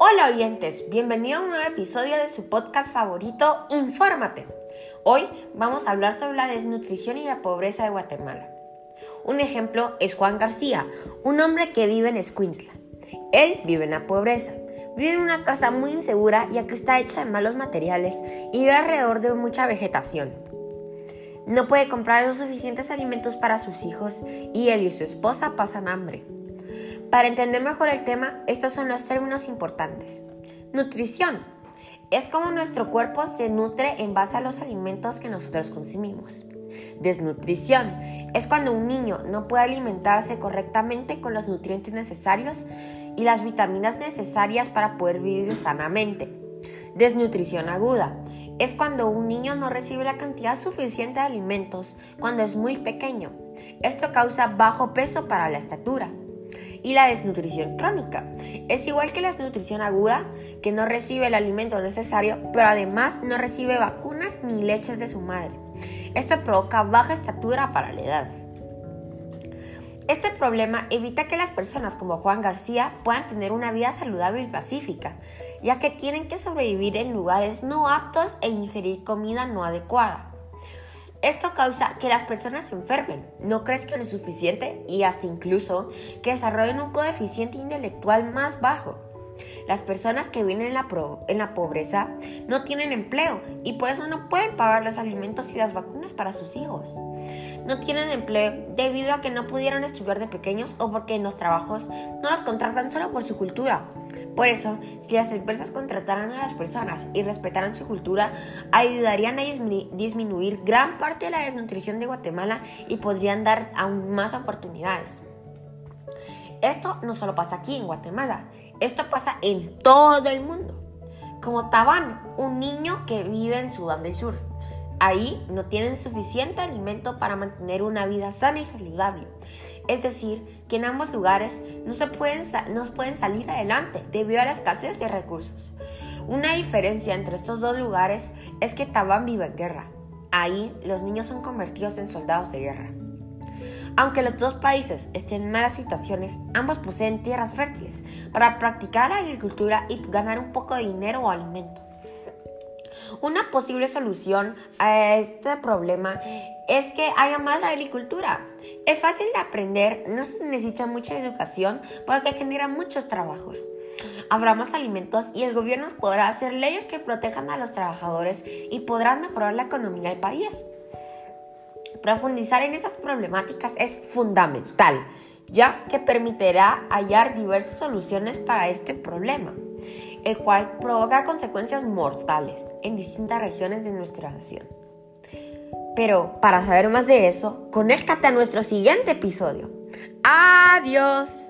Hola oyentes, bienvenido a un nuevo episodio de su podcast favorito, Infórmate. Hoy vamos a hablar sobre la desnutrición y la pobreza de Guatemala. Un ejemplo es Juan García, un hombre que vive en Escuintla. Él vive en la pobreza, vive en una casa muy insegura ya que está hecha de malos materiales y vive alrededor de mucha vegetación. No puede comprar los suficientes alimentos para sus hijos y él y su esposa pasan hambre. Para entender mejor el tema, estos son los términos importantes. Nutrición. Es como nuestro cuerpo se nutre en base a los alimentos que nosotros consumimos. Desnutrición. Es cuando un niño no puede alimentarse correctamente con los nutrientes necesarios y las vitaminas necesarias para poder vivir sanamente. Desnutrición aguda. Es cuando un niño no recibe la cantidad suficiente de alimentos cuando es muy pequeño. Esto causa bajo peso para la estatura y la desnutrición crónica. Es igual que la desnutrición aguda, que no recibe el alimento necesario, pero además no recibe vacunas ni leches de su madre. Esto provoca baja estatura para la edad. Este problema evita que las personas como Juan García puedan tener una vida saludable y pacífica, ya que tienen que sobrevivir en lugares no aptos e ingerir comida no adecuada. Esto causa que las personas se enfermen, no crezcan lo suficiente y hasta incluso que desarrollen un coeficiente intelectual más bajo. Las personas que viven en la, pobreza no tienen empleo y por eso no pueden pagar los alimentos y las vacunas para sus hijos. No tienen empleo debido a que no pudieron estudiar de pequeños o porque en los trabajos no los contratan solo por su cultura, por eso, si las empresas contrataran a las personas y respetaran su cultura, ayudarían a disminuir gran parte de la desnutrición de Guatemala y podrían dar aún más oportunidades. Esto no solo pasa aquí en Guatemala, esto pasa en todo el mundo. Como Tabán, un niño que vive en Sudán del Sur. Ahí no tienen suficiente alimento para mantener una vida sana y saludable. Es decir, que en ambos lugares no, se pueden, no pueden salir adelante debido a la escasez de recursos. Una diferencia entre estos dos lugares es que Tabán vive en guerra. Ahí los niños son convertidos en soldados de guerra. Aunque los dos países estén en malas situaciones, ambos poseen tierras fértiles para practicar la agricultura y ganar un poco de dinero o alimento. Una posible solución a este problema es que haya más agricultura. Es fácil de aprender, no se necesita mucha educación porque genera muchos trabajos. Habrá más alimentos y el gobierno podrá hacer leyes que protejan a los trabajadores y podrán mejorar la economía del país. Profundizar en esas problemáticas es fundamental, ya que permitirá hallar diversas soluciones para este problema el cual provoca consecuencias mortales en distintas regiones de nuestra nación. Pero para saber más de eso, conéctate a nuestro siguiente episodio. Adiós.